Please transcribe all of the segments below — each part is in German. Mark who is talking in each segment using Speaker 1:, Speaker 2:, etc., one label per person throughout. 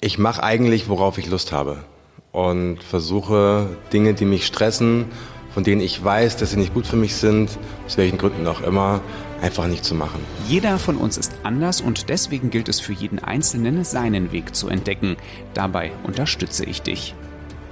Speaker 1: Ich mache eigentlich, worauf ich Lust habe und versuche Dinge, die mich stressen, von denen ich weiß, dass sie nicht gut für mich sind, aus welchen Gründen auch immer, einfach nicht zu machen.
Speaker 2: Jeder von uns ist anders und deswegen gilt es für jeden Einzelnen, seinen Weg zu entdecken. Dabei unterstütze ich dich.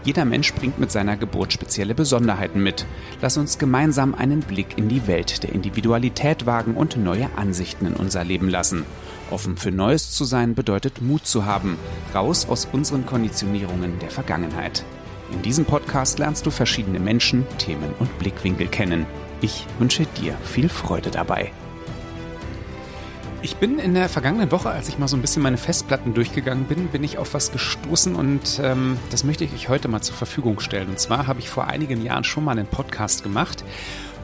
Speaker 2: Jeder Mensch bringt mit seiner Geburt spezielle Besonderheiten mit. Lass uns gemeinsam einen Blick in die Welt der Individualität wagen und neue Ansichten in unser Leben lassen. Offen für Neues zu sein bedeutet Mut zu haben, raus aus unseren Konditionierungen der Vergangenheit. In diesem Podcast lernst du verschiedene Menschen, Themen und Blickwinkel kennen. Ich wünsche dir viel Freude dabei. Ich bin in der vergangenen Woche, als ich mal so ein bisschen meine Festplatten durchgegangen bin, bin ich auf was gestoßen und ähm, das möchte ich euch heute mal zur Verfügung stellen. Und zwar habe ich vor einigen Jahren schon mal einen Podcast gemacht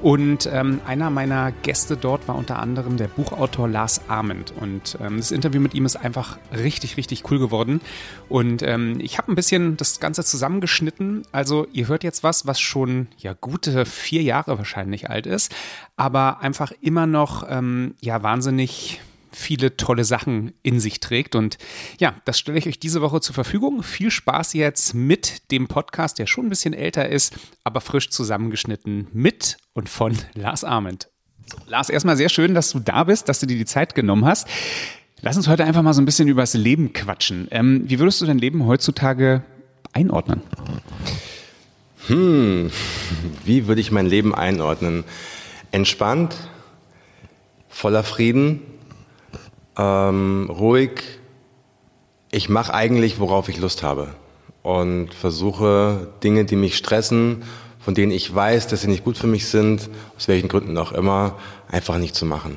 Speaker 2: und ähm, einer meiner Gäste dort war unter anderem der Buchautor Lars Arment. Und ähm, das Interview mit ihm ist einfach richtig, richtig cool geworden. Und ähm, ich habe ein bisschen das Ganze zusammengeschnitten. Also ihr hört jetzt was, was schon ja gute vier Jahre wahrscheinlich alt ist, aber einfach immer noch ähm, ja wahnsinnig viele tolle Sachen in sich trägt. Und ja, das stelle ich euch diese Woche zur Verfügung. Viel Spaß jetzt mit dem Podcast, der schon ein bisschen älter ist, aber frisch zusammengeschnitten mit und von Lars Arment. Lars, erstmal sehr schön, dass du da bist, dass du dir die Zeit genommen hast. Lass uns heute einfach mal so ein bisschen über das Leben quatschen. Ähm, wie würdest du dein Leben heutzutage einordnen?
Speaker 1: Hm, wie würde ich mein Leben einordnen? Entspannt, voller Frieden, ähm, ruhig. Ich mache eigentlich, worauf ich Lust habe und versuche Dinge, die mich stressen, von denen ich weiß, dass sie nicht gut für mich sind, aus welchen Gründen auch immer, einfach nicht zu machen.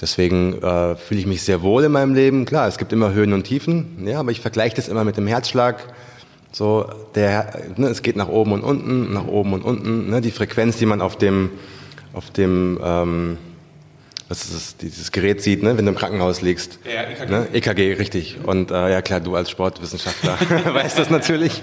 Speaker 1: Deswegen äh, fühle ich mich sehr wohl in meinem Leben. Klar, es gibt immer Höhen und Tiefen, ja, aber ich vergleiche das immer mit dem Herzschlag. So, der, ne, es geht nach oben und unten, nach oben und unten. Ne, die Frequenz, die man auf dem, auf dem ähm, was ist dieses Gerät sieht, ne, wenn du im Krankenhaus liegst. Ja, EKG. Ne? EKG, richtig. Und äh, ja klar, du als Sportwissenschaftler weißt das natürlich.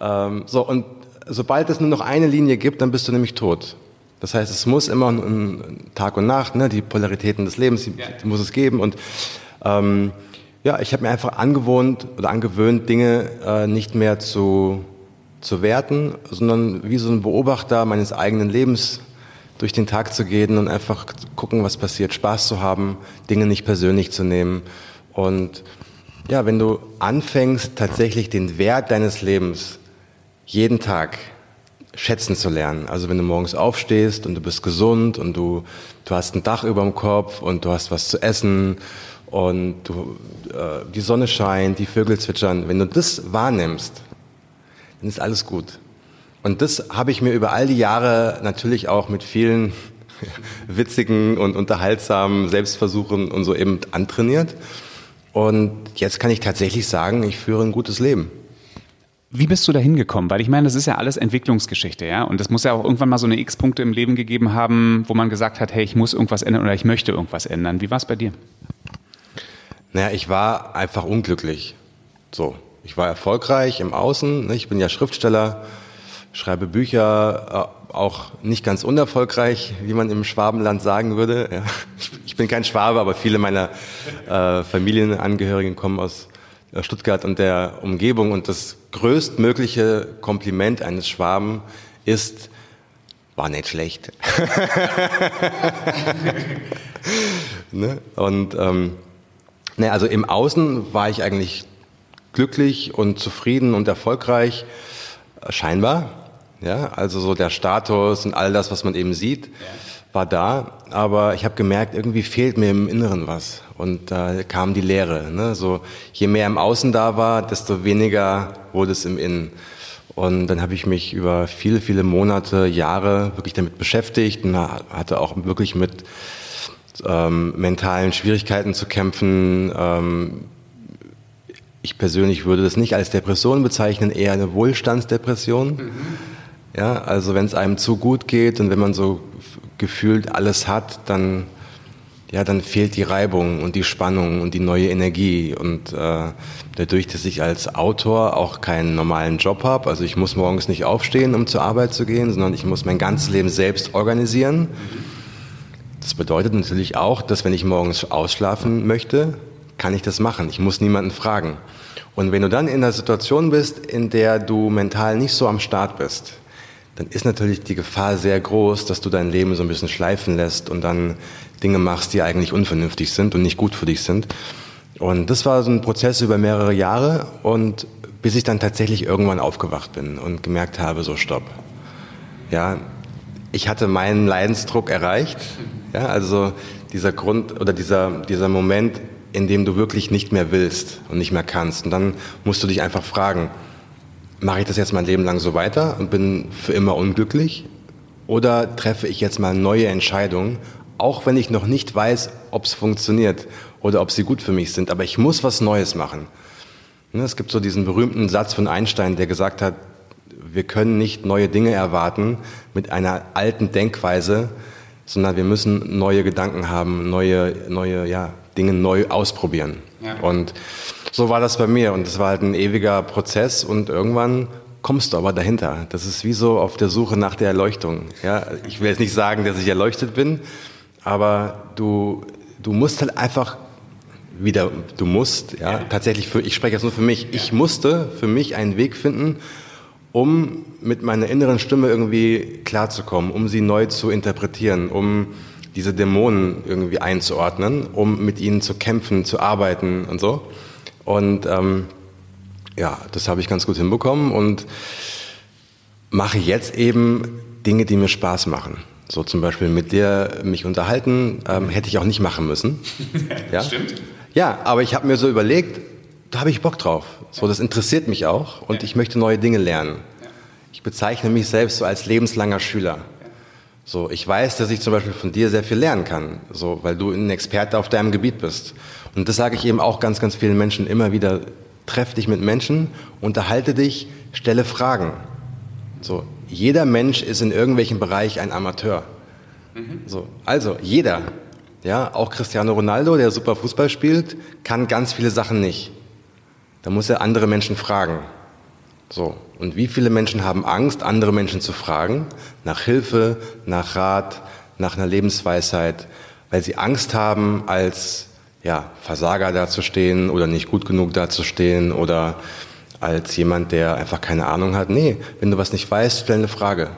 Speaker 1: ähm, so, und sobald es nur noch eine Linie gibt, dann bist du nämlich tot. Das heißt, es muss immer ein, Tag und Nacht, ne, die Polaritäten des Lebens, die, die muss es geben. Und ähm, ja, ich habe mir einfach angewohnt oder angewöhnt, Dinge äh, nicht mehr zu, zu werten, sondern wie so ein Beobachter meines eigenen Lebens durch den Tag zu gehen und einfach gucken, was passiert, Spaß zu haben, Dinge nicht persönlich zu nehmen. Und ja, wenn du anfängst, tatsächlich den Wert deines Lebens jeden Tag schätzen zu lernen. Also wenn du morgens aufstehst und du bist gesund und du, du hast ein Dach über dem Kopf und du hast was zu essen und du, äh, die Sonne scheint, die Vögel zwitschern, wenn du das wahrnimmst, dann ist alles gut. Und das habe ich mir über all die Jahre natürlich auch mit vielen witzigen und unterhaltsamen Selbstversuchen und so eben antrainiert. Und jetzt kann ich tatsächlich sagen, ich führe ein gutes Leben.
Speaker 2: Wie bist du da hingekommen? Weil ich meine, das ist ja alles Entwicklungsgeschichte, ja. Und es muss ja auch irgendwann mal so eine X-Punkte im Leben gegeben haben, wo man gesagt hat, hey, ich muss irgendwas ändern oder ich möchte irgendwas ändern. Wie war es bei dir?
Speaker 1: Naja, ich war einfach unglücklich. So. Ich war erfolgreich im Außen. Ne? Ich bin ja Schriftsteller schreibe Bücher, äh, auch nicht ganz unerfolgreich, wie man im Schwabenland sagen würde. Ja. Ich bin kein Schwabe, aber viele meiner äh, Familienangehörigen kommen aus äh, Stuttgart und der Umgebung. Und das größtmögliche Kompliment eines Schwaben ist, war nicht schlecht. ne? Und ähm, ne, also im Außen war ich eigentlich glücklich und zufrieden und erfolgreich. Scheinbar. Ja, also so der Status und all das, was man eben sieht, war da. Aber ich habe gemerkt, irgendwie fehlt mir im Inneren was. Und da kam die Leere. Ne? So, je mehr im Außen da war, desto weniger wurde es im Innen. Und dann habe ich mich über viele, viele Monate, Jahre wirklich damit beschäftigt und hatte auch wirklich mit ähm, mentalen Schwierigkeiten zu kämpfen. Ähm, ich persönlich würde das nicht als Depression bezeichnen, eher eine Wohlstandsdepression. Mhm. Ja, also wenn es einem zu gut geht und wenn man so gefühlt alles hat, dann ja, dann fehlt die Reibung und die Spannung und die neue Energie. Und äh, dadurch, dass ich als Autor auch keinen normalen Job habe, also ich muss morgens nicht aufstehen, um zur Arbeit zu gehen, sondern ich muss mein ganzes Leben selbst organisieren. Das bedeutet natürlich auch, dass wenn ich morgens ausschlafen möchte, kann ich das machen. Ich muss niemanden fragen. Und wenn du dann in einer Situation bist, in der du mental nicht so am Start bist, dann ist natürlich die Gefahr sehr groß, dass du dein Leben so ein bisschen schleifen lässt und dann Dinge machst, die eigentlich unvernünftig sind und nicht gut für dich sind. Und das war so ein Prozess über mehrere Jahre und bis ich dann tatsächlich irgendwann aufgewacht bin und gemerkt habe, so stopp. Ja, ich hatte meinen Leidensdruck erreicht. Ja, also dieser Grund oder dieser, dieser Moment, in dem du wirklich nicht mehr willst und nicht mehr kannst. Und dann musst du dich einfach fragen, mache ich das jetzt mein Leben lang so weiter und bin für immer unglücklich? Oder treffe ich jetzt mal neue Entscheidungen, auch wenn ich noch nicht weiß, ob es funktioniert oder ob sie gut für mich sind. Aber ich muss was Neues machen. Ne, es gibt so diesen berühmten Satz von Einstein, der gesagt hat, wir können nicht neue Dinge erwarten mit einer alten Denkweise, sondern wir müssen neue Gedanken haben, neue, neue ja, Dinge neu ausprobieren. Ja. Und so war das bei mir und es war halt ein ewiger Prozess und irgendwann kommst du aber dahinter. Das ist wie so auf der Suche nach der Erleuchtung. Ja, ich will jetzt nicht sagen, dass ich erleuchtet bin, aber du, du musst halt einfach wieder, du musst, ja, ja. tatsächlich für, ich spreche jetzt nur für mich, ja. ich musste für mich einen Weg finden, um mit meiner inneren Stimme irgendwie klarzukommen, um sie neu zu interpretieren, um diese Dämonen irgendwie einzuordnen, um mit ihnen zu kämpfen, zu arbeiten und so. Und ähm, ja, das habe ich ganz gut hinbekommen und mache jetzt eben Dinge, die mir Spaß machen. So zum Beispiel mit dir mich unterhalten, ähm, hätte ich auch nicht machen müssen. ja? Stimmt. Ja, aber ich habe mir so überlegt, da habe ich Bock drauf. So, das interessiert mich auch und ich möchte neue Dinge lernen. Ich bezeichne mich selbst so als lebenslanger Schüler. So, ich weiß, dass ich zum Beispiel von dir sehr viel lernen kann, so, weil du ein Experte auf deinem Gebiet bist. Und das sage ich eben auch ganz, ganz vielen Menschen immer wieder. Treff dich mit Menschen, unterhalte dich, stelle Fragen. So, jeder Mensch ist in irgendwelchem Bereich ein Amateur. Mhm. So, also, jeder. Ja, auch Cristiano Ronaldo, der super Fußball spielt, kann ganz viele Sachen nicht. Da muss er andere Menschen fragen. So. Und wie viele Menschen haben Angst, andere Menschen zu fragen, nach Hilfe, nach Rat, nach einer Lebensweisheit, weil sie Angst haben, als ja, Versager dazustehen oder nicht gut genug dazustehen oder als jemand, der einfach keine Ahnung hat. Nee, wenn du was nicht weißt, stell eine Frage.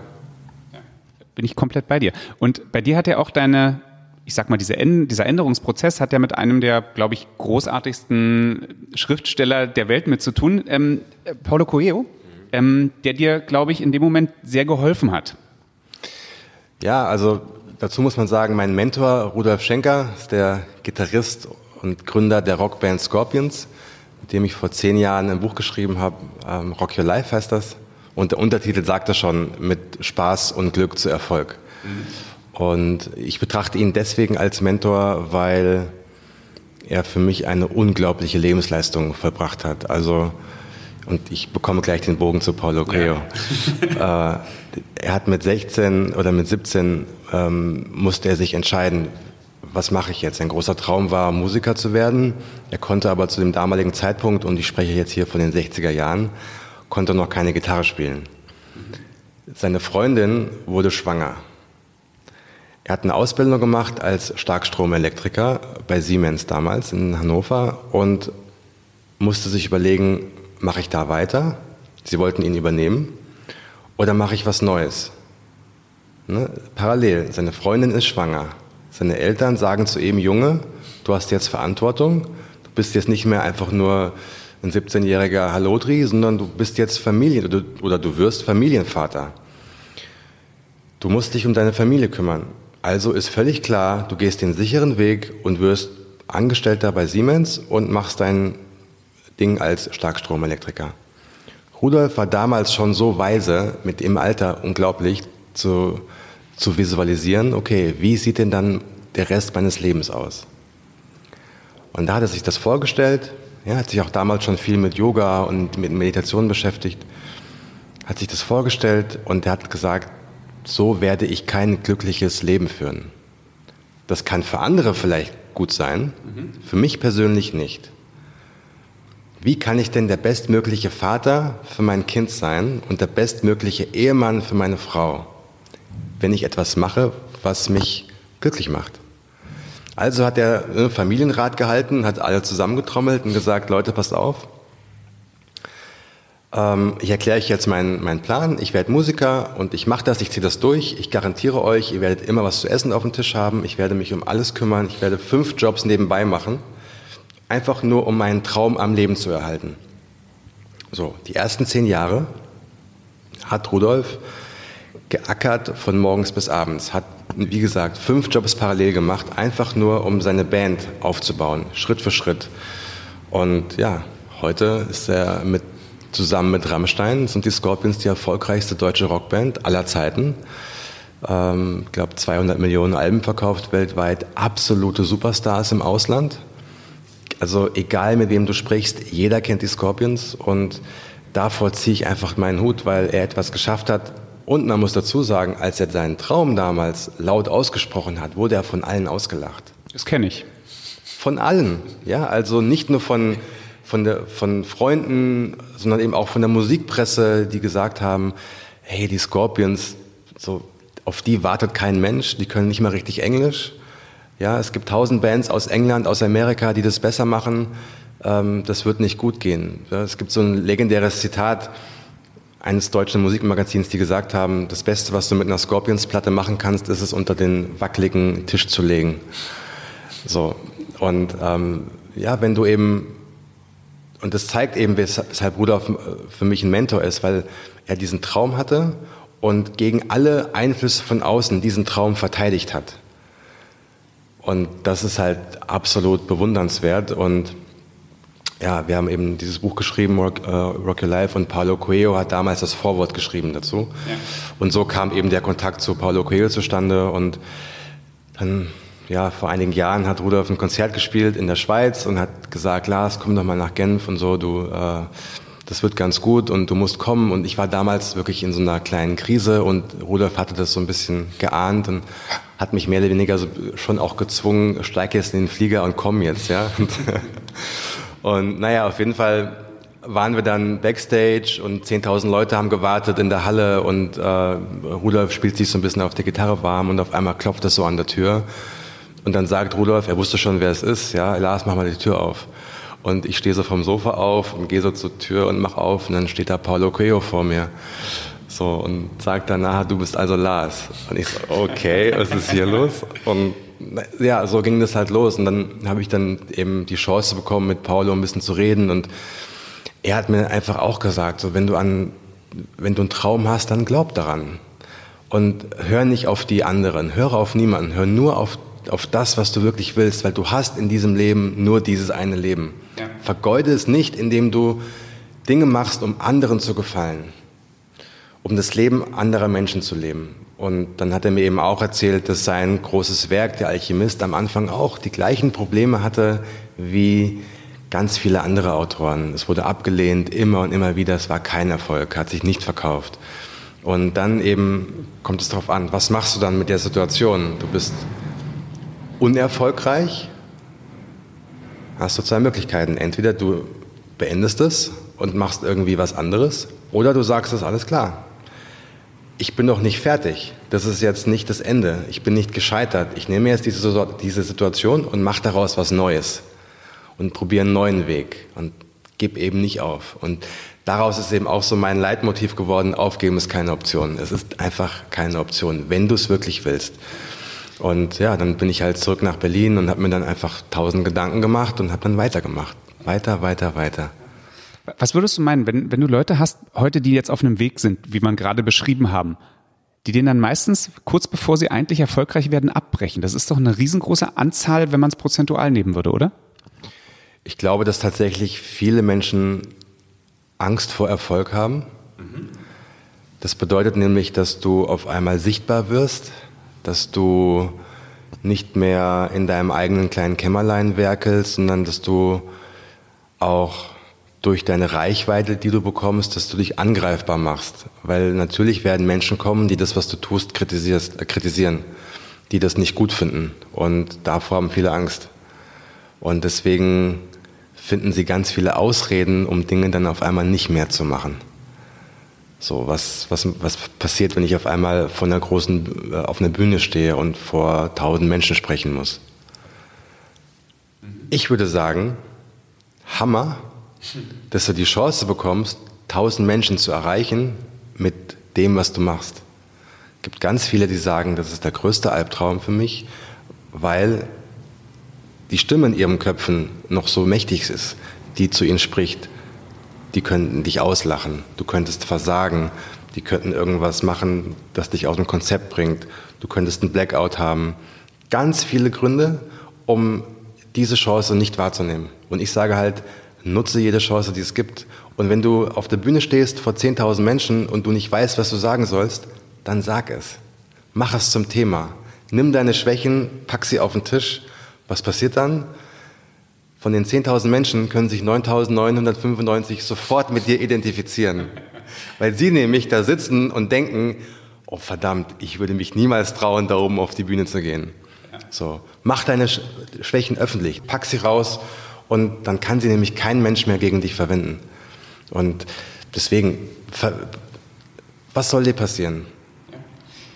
Speaker 2: Bin ich komplett bei dir. Und bei dir hat ja auch deine ich sag mal, diese, dieser Änderungsprozess hat ja mit einem der, glaube ich, großartigsten Schriftsteller der Welt mit zu tun, ähm, Paulo Coelho, ähm, der dir, glaube ich, in dem Moment sehr geholfen hat.
Speaker 1: Ja, also dazu muss man sagen, mein Mentor Rudolf Schenker ist der Gitarrist und Gründer der Rockband Scorpions, mit dem ich vor zehn Jahren ein Buch geschrieben habe, ähm, Rock Your Life heißt das. Und der Untertitel sagt das schon, mit Spaß und Glück zu Erfolg. Mhm. Und ich betrachte ihn deswegen als Mentor, weil er für mich eine unglaubliche Lebensleistung verbracht hat. Also, und ich bekomme gleich den Bogen zu Paulo Coelho. Ja. äh, er hat mit 16 oder mit 17 ähm, musste er sich entscheiden, was mache ich jetzt? Ein großer Traum war, Musiker zu werden. Er konnte aber zu dem damaligen Zeitpunkt, und ich spreche jetzt hier von den 60er Jahren, konnte noch keine Gitarre spielen. Seine Freundin wurde schwanger. Er hat eine Ausbildung gemacht als Starkstromelektriker bei Siemens damals in Hannover und musste sich überlegen, mache ich da weiter? Sie wollten ihn übernehmen oder mache ich was Neues? Ne? Parallel, seine Freundin ist schwanger. Seine Eltern sagen zu ihm, Junge, du hast jetzt Verantwortung, du bist jetzt nicht mehr einfach nur ein 17-jähriger Hallodri, sondern du bist jetzt Familien oder du wirst Familienvater. Du musst dich um deine Familie kümmern. Also ist völlig klar, du gehst den sicheren Weg und wirst Angestellter bei Siemens und machst dein Ding als Starkstromelektriker. Rudolf war damals schon so weise, mit dem Alter unglaublich zu, zu visualisieren, okay, wie sieht denn dann der Rest meines Lebens aus? Und da hat er sich das vorgestellt, er hat sich auch damals schon viel mit Yoga und mit Meditation beschäftigt, hat sich das vorgestellt und er hat gesagt, so werde ich kein glückliches Leben führen. Das kann für andere vielleicht gut sein, mhm. für mich persönlich nicht. Wie kann ich denn der bestmögliche Vater für mein Kind sein und der bestmögliche Ehemann für meine Frau, wenn ich etwas mache, was mich glücklich macht? Also hat er einen ne, Familienrat gehalten, hat alle zusammengetrommelt und gesagt, Leute, passt auf. Ähm, ich erkläre euch jetzt meinen, meinen Plan. Ich werde Musiker und ich mache das, ich ziehe das durch. Ich garantiere euch, ihr werdet immer was zu essen auf dem Tisch haben. Ich werde mich um alles kümmern. Ich werde fünf Jobs nebenbei machen. Einfach nur, um meinen Traum am Leben zu erhalten. So, die ersten zehn Jahre hat Rudolf geackert von morgens bis abends, hat, wie gesagt, fünf Jobs parallel gemacht, einfach nur, um seine Band aufzubauen, Schritt für Schritt. Und ja, heute ist er mit, zusammen mit Rammstein, sind die Scorpions die erfolgreichste deutsche Rockband aller Zeiten. Ähm, ich glaube, 200 Millionen Alben verkauft weltweit, absolute Superstars im Ausland. Also egal mit wem du sprichst, jeder kennt die Scorpions und davor ziehe ich einfach meinen Hut, weil er etwas geschafft hat. Und man muss dazu sagen, als er seinen Traum damals laut ausgesprochen hat, wurde er von allen ausgelacht.
Speaker 2: Das kenne ich.
Speaker 1: Von allen, ja, also nicht nur von, von, der, von Freunden, sondern eben auch von der Musikpresse, die gesagt haben, hey, die Scorpions, so, auf die wartet kein Mensch, die können nicht mal richtig Englisch. Ja, es gibt tausend Bands aus England, aus Amerika, die das besser machen. Ähm, das wird nicht gut gehen. Ja, es gibt so ein legendäres Zitat eines deutschen Musikmagazins, die gesagt haben, das Beste, was du mit einer Scorpions-Platte machen kannst, ist es unter den wackeligen Tisch zu legen. So. Und ähm, ja, wenn du eben, und das zeigt eben, weshalb Rudolf für mich ein Mentor ist, weil er diesen Traum hatte und gegen alle Einflüsse von außen diesen Traum verteidigt hat. Und das ist halt absolut bewundernswert. Und ja, wir haben eben dieses Buch geschrieben, Rock, äh, Rock Your Life, und Paulo Coelho hat damals das Vorwort geschrieben dazu. Ja. Und so kam eben der Kontakt zu Paulo Coelho zustande. Und dann, ja, vor einigen Jahren hat Rudolf ein Konzert gespielt in der Schweiz und hat gesagt, Lars, komm doch mal nach Genf und so, du, äh, das wird ganz gut und du musst kommen. Und ich war damals wirklich in so einer kleinen Krise und Rudolf hatte das so ein bisschen geahnt und hat mich mehr oder weniger so schon auch gezwungen, steig jetzt in den Flieger und komm jetzt, ja. Und, und naja, auf jeden Fall waren wir dann backstage und 10.000 Leute haben gewartet in der Halle und äh, Rudolf spielt sich so ein bisschen auf der Gitarre warm und auf einmal klopft es so an der Tür und dann sagt Rudolf, er wusste schon, wer es ist, ja, Lars, mach mal die Tür auf. Und ich stehe so vom Sofa auf und gehe so zur Tür und mach auf und dann steht da Paulo Coelho vor mir. So, und sagt danach, du bist also Lars. Und ich so, okay, was ist hier los? Und ja, so ging das halt los. Und dann habe ich dann eben die Chance bekommen, mit Paulo ein bisschen zu reden. Und er hat mir einfach auch gesagt, so, wenn du an, wenn du einen Traum hast, dann glaub daran. Und hör nicht auf die anderen, höre auf niemanden, hör nur auf, auf das, was du wirklich willst, weil du hast in diesem Leben nur dieses eine Leben. Ja. Vergeude es nicht, indem du Dinge machst, um anderen zu gefallen um das Leben anderer Menschen zu leben. Und dann hat er mir eben auch erzählt, dass sein großes Werk, der Alchemist, am Anfang auch die gleichen Probleme hatte wie ganz viele andere Autoren. Es wurde abgelehnt, immer und immer wieder, es war kein Erfolg, hat sich nicht verkauft. Und dann eben kommt es darauf an, was machst du dann mit der Situation? Du bist unerfolgreich, hast du zwei Möglichkeiten. Entweder du beendest es und machst irgendwie was anderes, oder du sagst es alles klar ich bin noch nicht fertig. Das ist jetzt nicht das Ende. Ich bin nicht gescheitert. Ich nehme jetzt diese, diese Situation und mache daraus was Neues und probiere einen neuen Weg und gib eben nicht auf. Und daraus ist eben auch so mein Leitmotiv geworden, aufgeben ist keine Option. Es ist einfach keine Option, wenn du es wirklich willst. Und ja, dann bin ich halt zurück nach Berlin und habe mir dann einfach tausend Gedanken gemacht und habe dann weitergemacht. Weiter, weiter, weiter.
Speaker 2: Was würdest du meinen, wenn, wenn du Leute hast, heute, die jetzt auf einem Weg sind, wie man gerade beschrieben haben, die den dann meistens kurz bevor sie eigentlich erfolgreich werden, abbrechen? Das ist doch eine riesengroße Anzahl, wenn man es prozentual nehmen würde, oder?
Speaker 1: Ich glaube, dass tatsächlich viele Menschen Angst vor Erfolg haben. Das bedeutet nämlich, dass du auf einmal sichtbar wirst, dass du nicht mehr in deinem eigenen kleinen Kämmerlein werkelst, sondern dass du auch durch deine Reichweite, die du bekommst, dass du dich angreifbar machst. Weil natürlich werden Menschen kommen, die das, was du tust, kritisierst, äh, kritisieren, die das nicht gut finden. Und davor haben viele Angst. Und deswegen finden sie ganz viele Ausreden, um Dinge dann auf einmal nicht mehr zu machen. So, was, was, was passiert, wenn ich auf einmal von einer großen, äh, auf einer Bühne stehe und vor tausend Menschen sprechen muss? Ich würde sagen, Hammer, dass du die Chance bekommst, tausend Menschen zu erreichen mit dem, was du machst. Es gibt ganz viele, die sagen, das ist der größte Albtraum für mich, weil die Stimme in ihren Köpfen noch so mächtig ist, die zu ihnen spricht. Die könnten dich auslachen, du könntest versagen, die könnten irgendwas machen, das dich aus dem Konzept bringt, du könntest einen Blackout haben. Ganz viele Gründe, um diese Chance nicht wahrzunehmen. Und ich sage halt, nutze jede Chance, die es gibt. Und wenn du auf der Bühne stehst vor 10.000 Menschen und du nicht weißt, was du sagen sollst, dann sag es. Mach es zum Thema. Nimm deine Schwächen, pack sie auf den Tisch. Was passiert dann? Von den 10.000 Menschen können sich 9.995 sofort mit dir identifizieren. Weil sie nämlich da sitzen und denken, oh verdammt, ich würde mich niemals trauen, da oben auf die Bühne zu gehen. So, mach deine Schwächen öffentlich, pack sie raus und dann kann sie nämlich kein Mensch mehr gegen dich verwenden. Und deswegen, was soll dir passieren?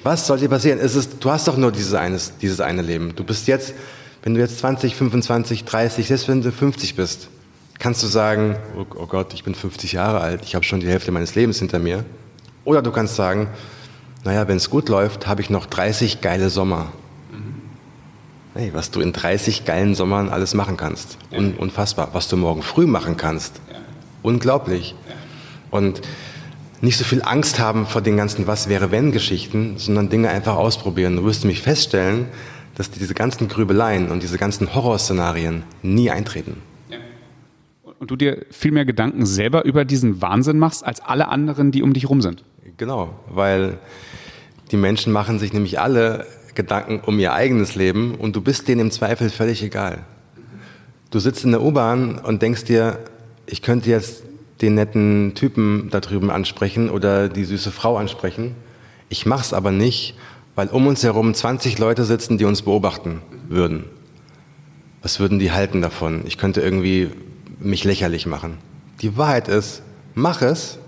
Speaker 1: Was soll dir passieren? Es ist, du hast doch nur dieses, eines, dieses eine Leben. Du bist jetzt, wenn du jetzt 20, 25, 30, selbst wenn du 50 bist, kannst du sagen, oh, oh Gott, ich bin 50 Jahre alt, ich habe schon die Hälfte meines Lebens hinter mir. Oder du kannst sagen, naja, wenn es gut läuft, habe ich noch 30 geile Sommer. Hey, was du in 30 geilen Sommern alles machen kannst. Un unfassbar. Was du morgen früh machen kannst. Ja. Unglaublich. Ja. Und nicht so viel Angst haben vor den ganzen Was wäre wenn Geschichten, sondern Dinge einfach ausprobieren. Du wirst nämlich feststellen, dass diese ganzen Grübeleien und diese ganzen Horrorszenarien nie eintreten. Ja.
Speaker 2: Und du dir viel mehr Gedanken selber über diesen Wahnsinn machst, als alle anderen, die um dich rum sind.
Speaker 1: Genau, weil die Menschen machen sich nämlich alle Gedanken um ihr eigenes Leben und du bist denen im Zweifel völlig egal. Du sitzt in der U-Bahn und denkst dir, ich könnte jetzt den netten Typen da drüben ansprechen oder die süße Frau ansprechen. Ich mach's aber nicht, weil um uns herum 20 Leute sitzen, die uns beobachten würden. Was würden die halten davon? Ich könnte irgendwie mich lächerlich machen. Die Wahrheit ist, mach es.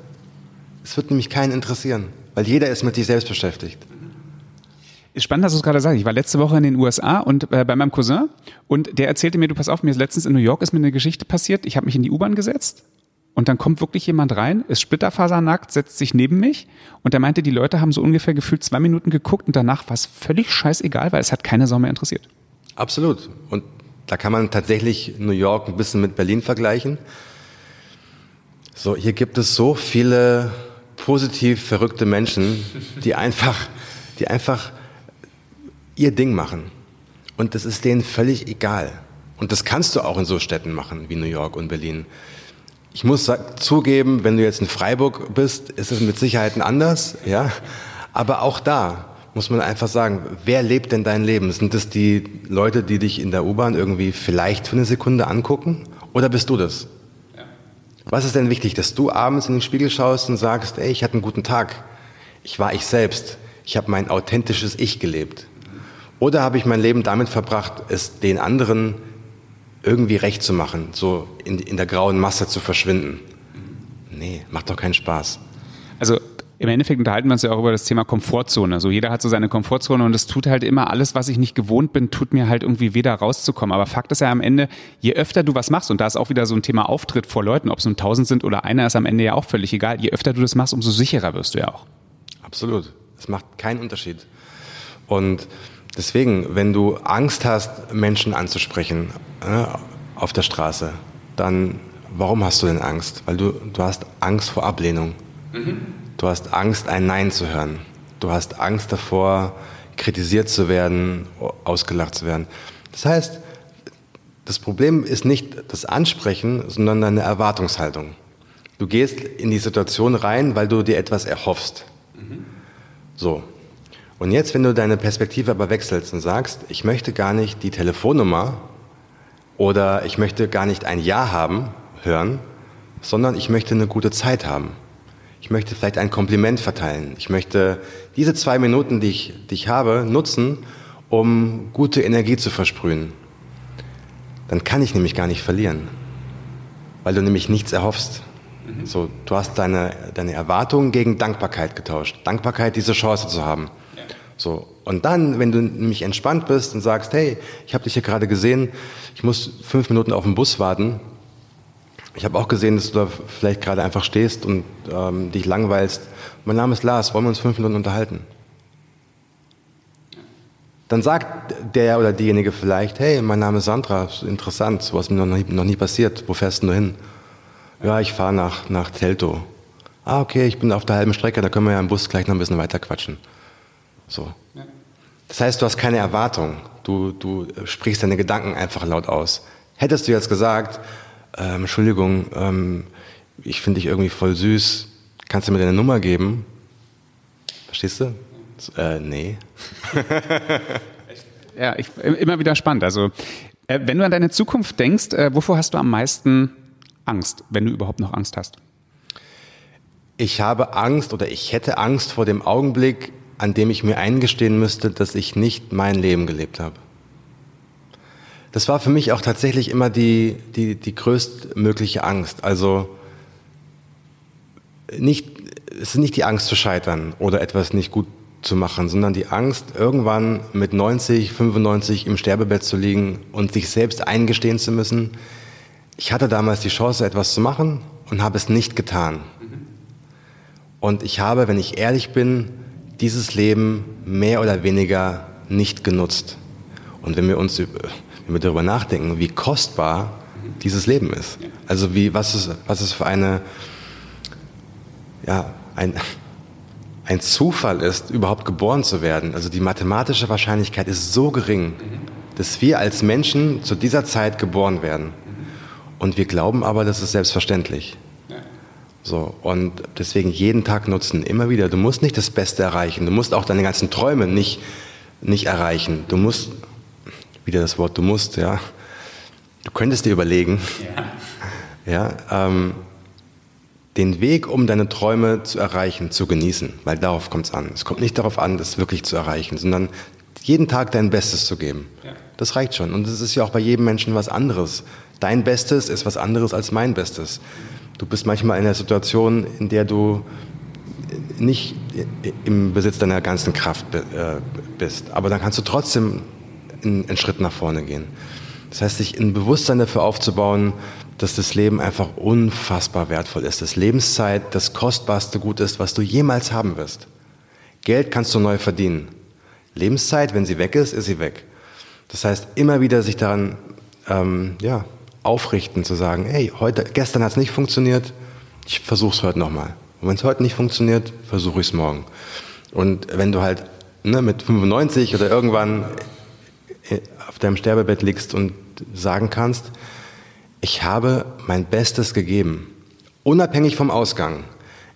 Speaker 1: Es wird nämlich keinen interessieren, weil jeder ist mit sich selbst beschäftigt.
Speaker 2: Spannend, dass du es gerade sagst. Ich war letzte Woche in den USA und äh, bei meinem Cousin und der erzählte mir, du pass auf, mir ist letztens in New York ist mir eine Geschichte passiert. Ich habe mich in die U-Bahn gesetzt und dann kommt wirklich jemand rein, ist splitterfasernackt, setzt sich neben mich und der meinte, die Leute haben so ungefähr gefühlt zwei Minuten geguckt und danach war es völlig scheißegal, weil es hat keine Sau mehr interessiert.
Speaker 1: Absolut. Und da kann man tatsächlich New York ein bisschen mit Berlin vergleichen. So, hier gibt es so viele positiv verrückte Menschen, die einfach, die einfach ihr Ding machen. Und das ist denen völlig egal. Und das kannst du auch in so Städten machen wie New York und Berlin. Ich muss zugeben, wenn du jetzt in Freiburg bist, ist es mit Sicherheit anders, ja. Aber auch da muss man einfach sagen, wer lebt denn dein Leben? Sind das die Leute, die dich in der U-Bahn irgendwie vielleicht für eine Sekunde angucken? Oder bist du das? Ja. Was ist denn wichtig, dass du abends in den Spiegel schaust und sagst, ey, ich hatte einen guten Tag. Ich war ich selbst. Ich habe mein authentisches Ich gelebt. Oder habe ich mein Leben damit verbracht, es den anderen irgendwie recht zu machen, so in, in der grauen Masse zu verschwinden? Nee, macht doch keinen Spaß.
Speaker 2: Also im Endeffekt unterhalten wir uns ja auch über das Thema Komfortzone. So jeder hat so seine Komfortzone und es tut halt immer alles, was ich nicht gewohnt bin, tut mir halt irgendwie weder rauszukommen. Aber Fakt ist ja am Ende, je öfter du was machst und da ist auch wieder so ein Thema Auftritt vor Leuten, ob es nun tausend sind oder einer, ist am Ende ja auch völlig egal. Je öfter du das machst, umso sicherer wirst du ja auch.
Speaker 1: Absolut. Es macht keinen Unterschied. Und Deswegen, wenn du Angst hast, Menschen anzusprechen äh, auf der Straße, dann warum hast du denn Angst? Weil du, du hast Angst vor Ablehnung. Mhm. Du hast Angst, ein Nein zu hören. Du hast Angst davor, kritisiert zu werden, ausgelacht zu werden. Das heißt, das Problem ist nicht das Ansprechen, sondern deine Erwartungshaltung. Du gehst in die Situation rein, weil du dir etwas erhoffst. Mhm. So, und jetzt, wenn du deine Perspektive aber wechselst und sagst, ich möchte gar nicht die Telefonnummer oder ich möchte gar nicht ein Ja haben, hören, sondern ich möchte eine gute Zeit haben. Ich möchte vielleicht ein Kompliment verteilen. Ich möchte diese zwei Minuten, die ich, die ich habe, nutzen, um gute Energie zu versprühen. Dann kann ich nämlich gar nicht verlieren, weil du nämlich nichts erhoffst. Mhm. So, du hast deine, deine Erwartungen gegen Dankbarkeit getauscht. Dankbarkeit, diese Chance zu haben. So. Und dann, wenn du nämlich entspannt bist und sagst, hey, ich habe dich hier gerade gesehen, ich muss fünf Minuten auf den Bus warten. Ich habe auch gesehen, dass du da vielleicht gerade einfach stehst und ähm, dich langweilst. Mein Name ist Lars, wollen wir uns fünf Minuten unterhalten? Dann sagt der oder diejenige vielleicht, hey, mein Name ist Sandra, interessant, sowas ist mir noch nie, noch nie passiert. Wo fährst du hin? Ja, ich fahre nach, nach Telto. Ah, okay, ich bin auf der halben Strecke, da können wir ja im Bus gleich noch ein bisschen weiter quatschen. So. Das heißt, du hast keine Erwartung. Du, du sprichst deine Gedanken einfach laut aus. Hättest du jetzt gesagt, ähm, Entschuldigung, ähm, ich finde dich irgendwie voll süß, kannst du mir deine Nummer geben? Verstehst du? Äh, nee.
Speaker 2: ja, ich, immer wieder spannend. Also, äh, wenn du an deine Zukunft denkst, äh, wovor hast du am meisten Angst, wenn du überhaupt noch Angst hast?
Speaker 1: Ich habe Angst oder ich hätte Angst vor dem Augenblick, an dem ich mir eingestehen müsste, dass ich nicht mein Leben gelebt habe. Das war für mich auch tatsächlich immer die, die, die größtmögliche Angst. Also nicht, es ist nicht die Angst zu scheitern oder etwas nicht gut zu machen, sondern die Angst, irgendwann mit 90, 95 im Sterbebett zu liegen und sich selbst eingestehen zu müssen, ich hatte damals die Chance, etwas zu machen und habe es nicht getan. Und ich habe, wenn ich ehrlich bin, dieses Leben mehr oder weniger nicht genutzt. Und wenn wir uns wenn wir darüber nachdenken, wie kostbar dieses Leben ist, also wie, was es, was es für eine, ja, ein, ein Zufall ist, überhaupt geboren zu werden. Also die mathematische Wahrscheinlichkeit ist so gering, dass wir als Menschen zu dieser Zeit geboren werden. Und wir glauben aber, das ist selbstverständlich. So, und deswegen jeden Tag nutzen, immer wieder. Du musst nicht das Beste erreichen. Du musst auch deine ganzen Träume nicht, nicht erreichen. Du musst, wieder das Wort, du musst, ja. Du könntest dir überlegen, ja, ja ähm, den Weg, um deine Träume zu erreichen, zu genießen, weil darauf kommt es an. Es kommt nicht darauf an, das wirklich zu erreichen, sondern jeden Tag dein Bestes zu geben. Ja. Das reicht schon. Und das ist ja auch bei jedem Menschen was anderes. Dein Bestes ist was anderes als mein Bestes. Du bist manchmal in einer Situation, in der du nicht im Besitz deiner ganzen Kraft äh, bist. Aber dann kannst du trotzdem einen Schritt nach vorne gehen. Das heißt, sich ein Bewusstsein dafür aufzubauen, dass das Leben einfach unfassbar wertvoll ist. Dass Lebenszeit das kostbarste Gut ist, was du jemals haben wirst. Geld kannst du neu verdienen. Lebenszeit, wenn sie weg ist, ist sie weg. Das heißt, immer wieder sich daran ähm, ja, aufrichten, zu sagen, hey, heute, gestern hat es nicht funktioniert, ich versuche es heute nochmal. Und wenn es heute nicht funktioniert, versuche ich es morgen. Und wenn du halt ne, mit 95 oder irgendwann äh, auf deinem Sterbebett liegst und sagen kannst, ich habe mein Bestes gegeben, unabhängig vom Ausgang.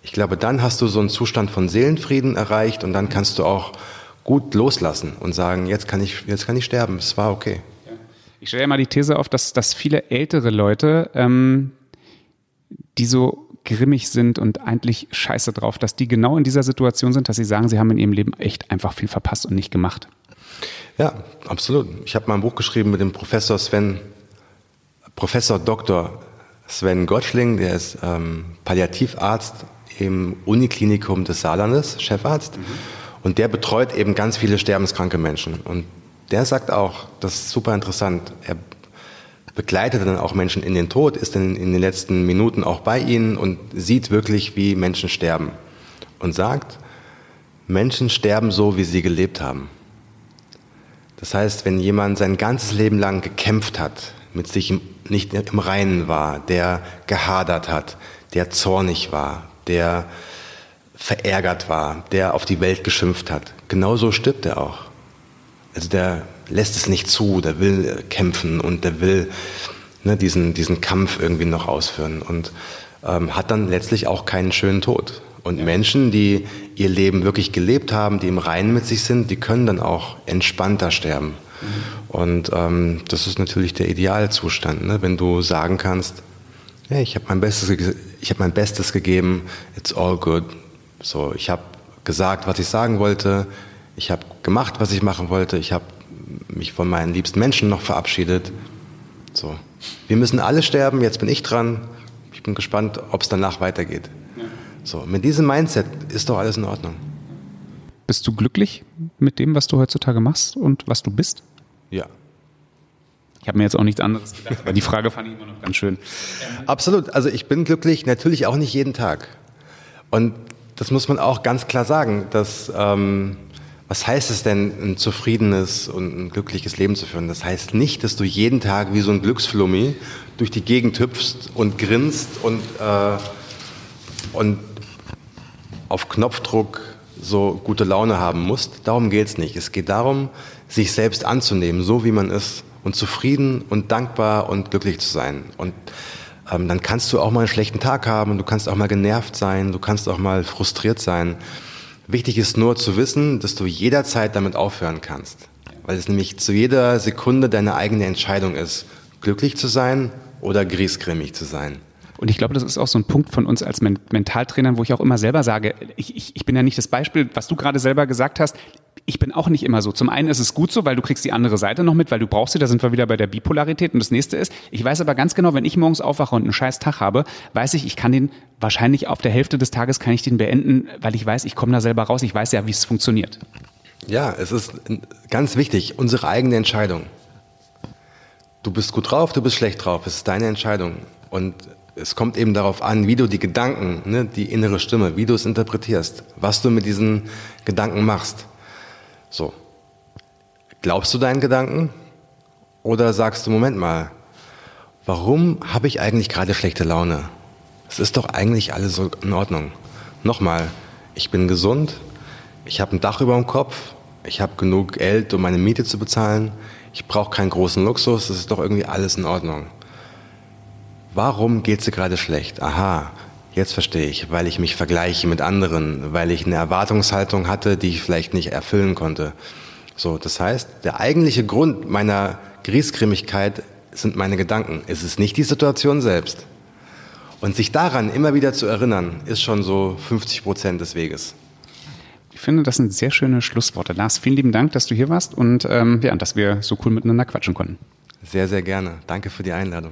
Speaker 1: Ich glaube, dann hast du so einen Zustand von Seelenfrieden erreicht und dann kannst du auch gut loslassen und sagen, jetzt kann ich, jetzt kann ich sterben, es war okay.
Speaker 2: Ich stelle ja mal die These auf, dass, dass viele ältere Leute, ähm, die so grimmig sind und eigentlich scheiße drauf, dass die genau in dieser Situation sind, dass sie sagen, sie haben in ihrem Leben echt einfach viel verpasst und nicht gemacht.
Speaker 1: Ja, absolut. Ich habe mal ein Buch geschrieben mit dem Professor Sven, Professor Dr. Sven Gottschling, der ist ähm, Palliativarzt im Uniklinikum des Saarlandes, Chefarzt. Mhm. Und der betreut eben ganz viele sterbenskranke Menschen. Und der sagt auch, das ist super interessant, er begleitet dann auch Menschen in den Tod, ist dann in den letzten Minuten auch bei ihnen und sieht wirklich, wie Menschen sterben. Und sagt, Menschen sterben so, wie sie gelebt haben. Das heißt, wenn jemand sein ganzes Leben lang gekämpft hat, mit sich nicht im Reinen war, der gehadert hat, der zornig war, der verärgert war, der auf die Welt geschimpft hat, genauso stirbt er auch also der lässt es nicht zu, der will kämpfen und der will ne, diesen, diesen Kampf irgendwie noch ausführen und ähm, hat dann letztlich auch keinen schönen Tod. Und ja. Menschen, die ihr Leben wirklich gelebt haben, die im Reinen mit sich sind, die können dann auch entspannter sterben. Mhm. Und ähm, das ist natürlich der Idealzustand, ne? wenn du sagen kannst, hey, ich habe mein Bestes, ich habe mein Bestes gegeben, it's all good. So, ich habe gesagt, was ich sagen wollte, ich habe gemacht, was ich machen wollte. Ich habe mich von meinen liebsten Menschen noch verabschiedet. So. Wir müssen alle sterben, jetzt bin ich dran. Ich bin gespannt, ob es danach weitergeht. So, mit diesem Mindset ist doch alles in Ordnung.
Speaker 2: Bist du glücklich mit dem, was du heutzutage machst und was du bist?
Speaker 1: Ja.
Speaker 2: Ich habe mir jetzt auch nichts anderes gedacht, aber die Frage fand ich immer noch ganz schön.
Speaker 1: Absolut. Also ich bin glücklich, natürlich auch nicht jeden Tag. Und das muss man auch ganz klar sagen, dass ähm, was heißt es denn, ein zufriedenes und ein glückliches Leben zu führen? Das heißt nicht, dass du jeden Tag wie so ein Glücksflummi durch die Gegend hüpfst und grinst und, äh, und auf Knopfdruck so gute Laune haben musst. Darum geht es nicht. Es geht darum, sich selbst anzunehmen, so wie man ist und zufrieden und dankbar und glücklich zu sein. Und ähm, dann kannst du auch mal einen schlechten Tag haben du kannst auch mal genervt sein, du kannst auch mal frustriert sein. Wichtig ist nur zu wissen, dass du jederzeit damit aufhören kannst. Weil es nämlich zu jeder Sekunde deine eigene Entscheidung ist, glücklich zu sein oder griesgrämig zu sein.
Speaker 2: Und ich glaube, das ist auch so ein Punkt von uns als Mentaltrainern, wo ich auch immer selber sage, ich, ich, ich bin ja nicht das Beispiel, was du gerade selber gesagt hast ich bin auch nicht immer so. Zum einen ist es gut so, weil du kriegst die andere Seite noch mit, weil du brauchst sie, da sind wir wieder bei der Bipolarität. Und das nächste ist, ich weiß aber ganz genau, wenn ich morgens aufwache und einen scheiß Tag habe, weiß ich, ich kann den wahrscheinlich auf der Hälfte des Tages kann ich den beenden, weil ich weiß, ich komme da selber raus, ich weiß ja, wie es funktioniert.
Speaker 1: Ja, es ist ganz wichtig, unsere eigene Entscheidung. Du bist gut drauf, du bist schlecht drauf, es ist deine Entscheidung. Und es kommt eben darauf an, wie du die Gedanken, ne, die innere Stimme, wie du es interpretierst, was du mit diesen Gedanken machst. So. Glaubst du deinen Gedanken? Oder sagst du, Moment mal, warum habe ich eigentlich gerade schlechte Laune? Es ist doch eigentlich alles so in Ordnung. Nochmal, ich bin gesund, ich habe ein Dach über dem Kopf, ich habe genug Geld, um meine Miete zu bezahlen, ich brauche keinen großen Luxus, es ist doch irgendwie alles in Ordnung. Warum geht es dir gerade schlecht? Aha, Jetzt verstehe ich, weil ich mich vergleiche mit anderen, weil ich eine Erwartungshaltung hatte, die ich vielleicht nicht erfüllen konnte. So, das heißt, der eigentliche Grund meiner Griesgrimmigkeit sind meine Gedanken. Es ist nicht die Situation selbst. Und sich daran immer wieder zu erinnern, ist schon so 50 Prozent des Weges.
Speaker 2: Ich finde, das sind sehr schöne Schlussworte. Lars, vielen lieben Dank, dass du hier warst und ähm, ja, dass wir so cool miteinander quatschen konnten.
Speaker 1: Sehr, sehr gerne. Danke für die Einladung.